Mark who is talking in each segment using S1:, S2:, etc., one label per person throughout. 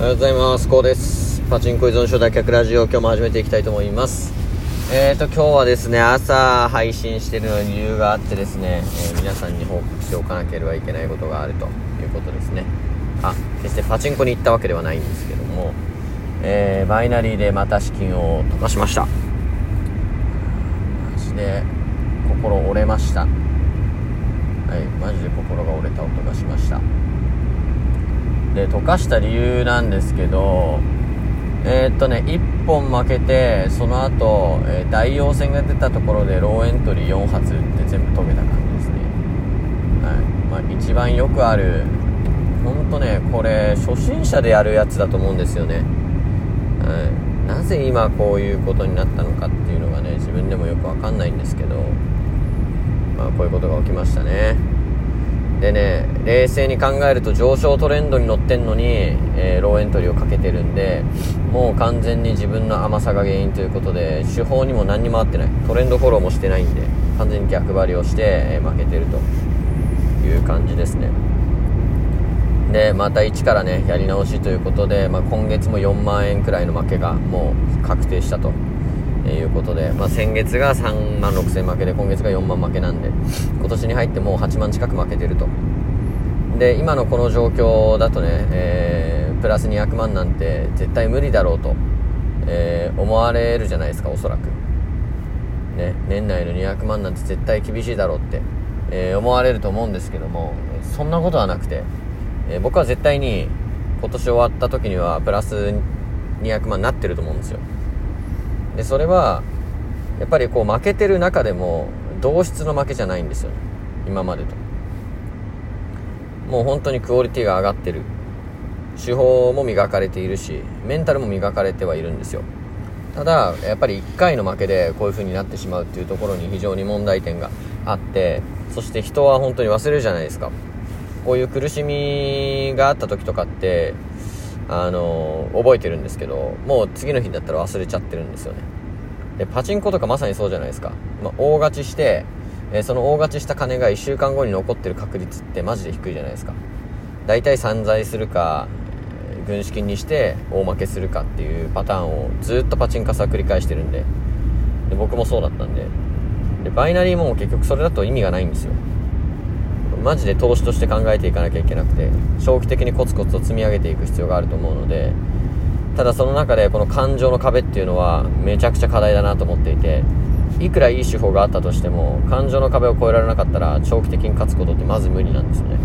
S1: おはようございます。こうです。パチンコ依存症脱却ラジオ、今日も始めていきたいと思います。えーと、今日はですね、朝配信してるのに理由があってですね、えー皆さんに報告しておかなければいけないことがあるということですね。あ、決してパチンコに行ったわけではないんですけども、えー、バイナリーでまた資金を溶かしました。マジで、心折れました。はい、マジで心が折れた音がしました。で溶かした理由なんですけどえーっとね1本負けてその後、えー大陽線が出たところでローエントリー4発打って全部解けた感じですね。はい。まあ一番よくある本当ねこれ初心者でやるやつだと思うんですよね。はい。なぜ今こういうことになったのかっていうのがね自分でもよくわかんないんですけどまあこういうことが起きましたね。でね冷静に考えると上昇トレンドに乗ってんのに、えーローエントリーをかけてるんでもう完全に自分の甘さが原因ということで手法にも何にも合ってない。トレンドフォローもしてないんで完全に逆張りをして、えー負けてるという感じですね。でまた一からねやり直しということで、まあ、今月も4万円くらいの負けがもう確定したと。いうことで、まあ、先月が3万6千負けで今月が4万負けなんで今年に入ってもう8万近く負けてると。で今のこの状況だとね、えープラス200万なんて絶対無理だろうと、えー思われるじゃないですかおそらく。ね年内の200万なんて絶対厳しいだろうって、えー思われると思うんですけどもそんなことはなくて、え僕は絶対に今年終わった時にはプラス200万になってると思うんですよ。でそれはやっぱりこう負けてる中でも同質の負けじゃないんですよね。今までと。もう本当にクオリティが上がってる。手法も磨かれているしメンタルも磨かれてはいるんですよ。ただやっぱり1回の負けでこういう風になってしまうっていうところに非常に問題点があってそして人は本当に忘れるじゃないですか。こういう苦しみがあった時とかってあの覚えてるんですけどもう次の日だったら忘れちゃってるんですよね。でパチンコとかまさにそうじゃないですか、まあ、大勝ちして、えーその大勝ちした金が1週間後に残ってる確率ってマジで低いじゃないですか。大体散財するか軍資金にして大負けするかっていうパターンをずっとパチンカスは繰り返してるんで。で僕もそうだったんで。でバイナリーも結局それだと意味がないんですよ。マジで投資として考えていかなきゃいけなくて長期的にコツコツと積み上げていく必要があると思うのでただその中でこの感情の壁っていうのはめちゃくちゃ課題だなと思っていていくらいい手法があったとしても感情の壁を越えられなかったら長期的に勝つことってまず無理なんですよね。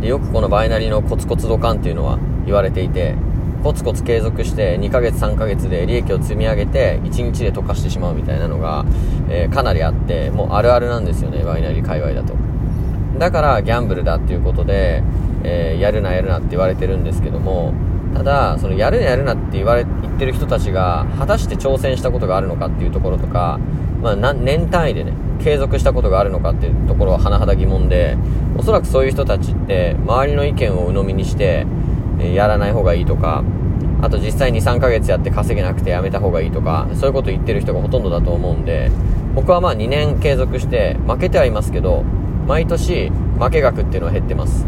S1: でよくこのバイナリーのコツコツドカンっていうのは言われていてコツコツ継続して2ヶ月3ヶ月で利益を積み上げて1日で溶かしてしまうみたいなのが、えーかなりあってもうあるあるなんですよねバイナリー界隈だと。だからギャンブルだっていうことで、えーやるなやるなって言われてるんですけどもただそのやるなやるなって言われ言ってる人たちが果たして挑戦したことがあるのかっていうところとか、まあ、年単位でね継続したことがあるのかっていうところは甚だ疑問でおそらくそういう人たちって周りの意見を鵜呑みにして、えーやらない方がいいとかあと実際に3ヶ月やって稼げなくてやめた方がいいとかそういうこと言ってる人がほとんどだと思うんで僕はまあ2年継続して負けてはいますけど毎年負け額っていうのは減ってます。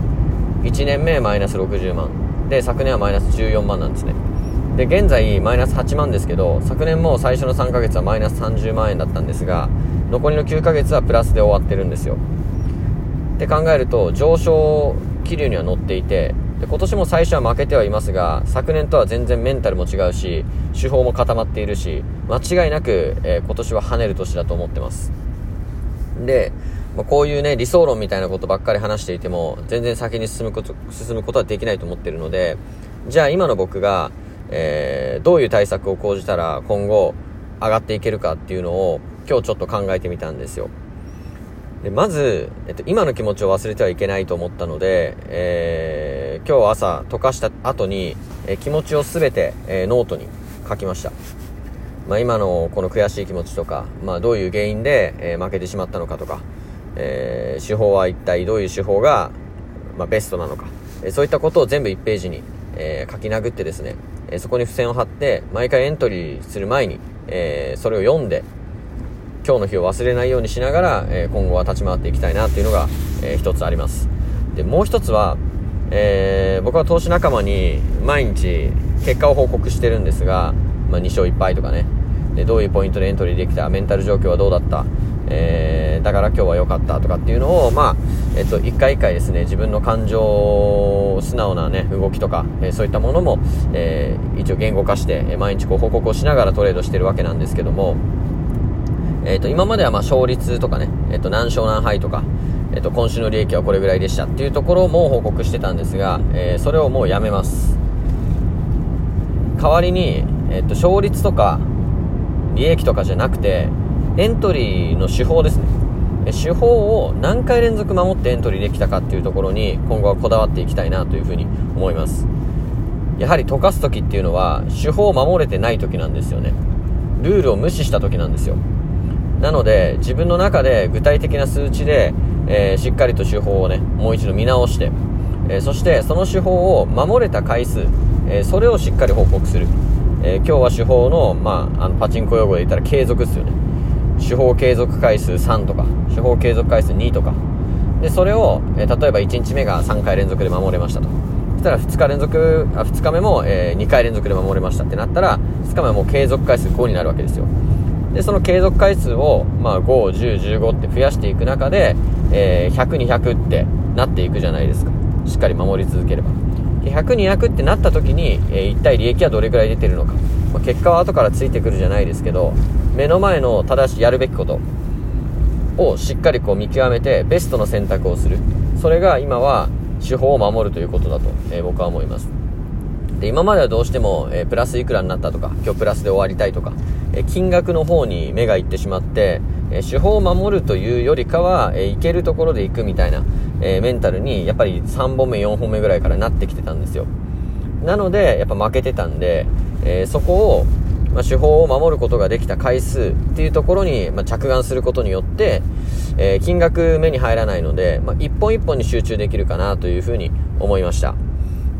S1: 1年目マイナス60万。で昨年はマイナス14万なんですね。で現在マイナス8万ですけど昨年も最初の3ヶ月はマイナス30万円だったんですが残りの9ヶ月はプラスで終わってるんですよ。って考えると上昇気流には乗っていてで今年も最初は負けてはいますが昨年とは全然メンタルも違うし手法も固まっているし間違いなく、えー今年は跳ねる年だと思ってます。で、まあこういうね理想論みたいなことばっかり話していても全然先に進むこと進むことはできないと思ってるのでじゃあ今の僕が、えーどういう対策を講じたら今後上がっていけるかっていうのを今日ちょっと考えてみたんですよでまず、えっと、今の気持ちを忘れてはいけないと思ったので、えー今日朝溶かした後に、えー気持ちを全て、えーノートに書きました。まあ、今のこの悔しい気持ちとか、まあ、どういう原因で、えー負けてしまったのかとか、えー手法は一体どういう手法が、まあ、ベストなのか、えーそういったことを全部1ページに、えー書き殴ってですね、えそこに付箋を貼って毎回エントリーする前に、えそれを読んで今日の日を忘れないようにしながら、え今後は立ち回っていきたいなっていうのが、えーつあります。でもう一つは、え、僕は投資仲間に毎日結果を報告してるんですが、まあ、2勝1敗とかね。でどういうポイントでエントリーできた？メンタル状況はどうだった、えー、だから今日は良かったとかっていうのを、まあえっと、1回1回ですね自分の感情素直な、ね、動きとか、えー、そういったものも、えー、一応言語化して、え毎日こう報告をしながらトレードしてるわけなんですけども、えっと、今まではまあ勝率とかね、えっと、何勝何敗とか、えっと、今週の利益はこれぐらいでしたっていうところも報告してたんですが、えそれをもうやめます。代わりに、えっと、勝率とか利益とかじゃなくてエントリーの手法ですね。手法を何回連続守ってエントリーできたかっていうところに今後はこだわっていきたいなというふうに思います。やはり溶かす時っていうのは手法を守れてない時なんですよね。ルールを無視した時なんですよ。なので自分の中で具体的な数値で、えー、しっかりと手法をねもう一度見直して、えー、そしてその手法を守れた回数、えー、それをしっかり報告する、え今日は手法の,、まあ、あのパチンコ用語で言ったら継続ですよね。手法継続回数3とか手法継続回数2とかでそれを、え例えば1日目が3回連続で守れましたとそしたら2日連続あ2日目も、え2回連続で守れましたってなったら2日目はもう継続回数5になるわけですよでその継続回数を、まあ、5、10、15って増やしていく中で、えー、100、200ってなっていくじゃないですか。しっかり守り続ければ。100、200ってなった時に、えー、一体利益はどれくらい出てるのか。まあ、結果は後からついてくるじゃないですけど、目の前の正しいやるべきことをしっかりこう見極めて、ベストの選択をする。それが今は手法を守るということだと、えー、僕は思います。で、今まではどうしても、えー、プラスいくらになったとか、今日プラスで終わりたいとか、えー、金額の方に目がいってしまって、え、手法を守るというよりかは、えー、いけるところで行くみたいな、えメンタルに、やっぱり3本目、4本目ぐらいからなってきてたんですよ。なので、やっぱ負けてたんで、えそこを、まあ、手法を守ることができた回数っていうところに、まあ、着眼することによって、え金額目に入らないので、まあ、一本一本に集中できるかなというふうに思いました。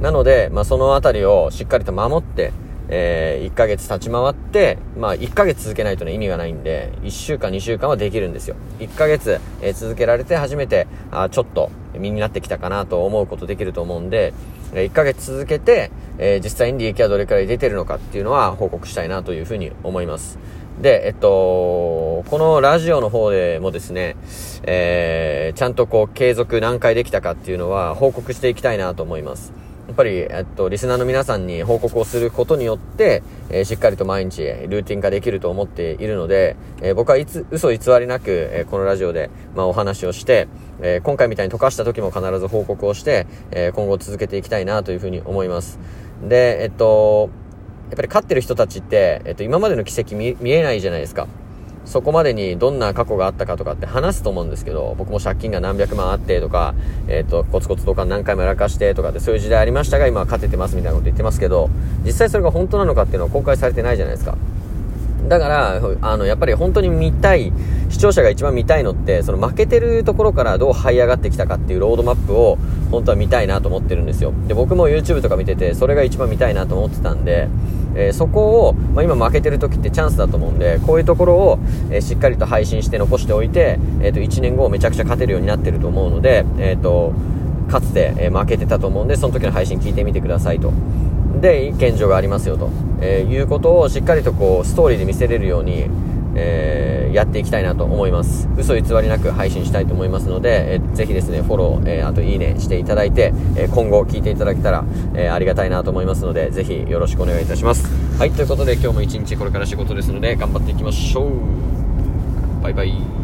S1: なので、まあ、そのあたりをしっかりと守って、えー、1ヶ月立ち回って、まあ、1ヶ月続けないとね、意味がないんで、1週間、2週間はできるんですよ。1ヶ月、えー、続けられて初めて、あちょっと身になってきたかなと思うことできると思うんで、1ヶ月続けて、えー、実際に利益はどれくらい出てるのかっていうのは報告したいなというふうに思います。で、えっと、このラジオの方でもですね、えー、ちゃんとこう継続何回できたかっていうのは報告していきたいなと思います。っぱり、えっと、リスナーの皆さんに報告をすることによって、えー、しっかりと毎日、ルーティン化できると思っているので、えー、僕はいつ、嘘偽りなく、えー、このラジオで、まあ、お話をして、え今回みたいに溶かした時も必ず報告をして、え今後続けていきたいなというふうに思います。で、えっと、やっぱり勝ってる人たちって、えっと、今までの奇跡見えないじゃないですか。そこまでにどんな過去があったかとかって話すと思うんですけど、僕も借金が何百万あってとか、えっ、ー、と、コツコツとか何回もやらかしてとかってそういう時代ありましたが、今は勝ててますみたいなこと言ってますけど、実際それが本当なのかっていうのは公開されてないじゃないですか。だから、あの、やっぱり本当に見たい、視聴者が一番見たいのって、その負けてるところからどう這い上がってきたかっていうロードマップを、本当は見たいなと思ってるんですよ。で、僕も YouTube とか見てて、それが一番見たいなと思ってたんで、えー、そこを、まあ、今負けてる時ってチャンスだと思うんで、こういうところを、えー、しっかりと配信して残しておいて、えっ、と、1年後めちゃくちゃ勝てるようになってると思うので、えっ、と、かつて、え負けてたと思うんで、その時の配信聞いてみてくださいと。で、現状がありますよと、えいうことをしっかりとこう、ストーリーで見せれるように、えー、やっていきたいなと思います。嘘偽りなく配信したいと思いますので、えー、ぜひですね、フォロー、えー、あといいねしていただいて、え今後聞いていただけたら、えありがたいなと思いますので、ぜひよろしくお願いいたします。はい、ということで今日も一日これから仕事ですので、頑張っていきましょう。バイバイ。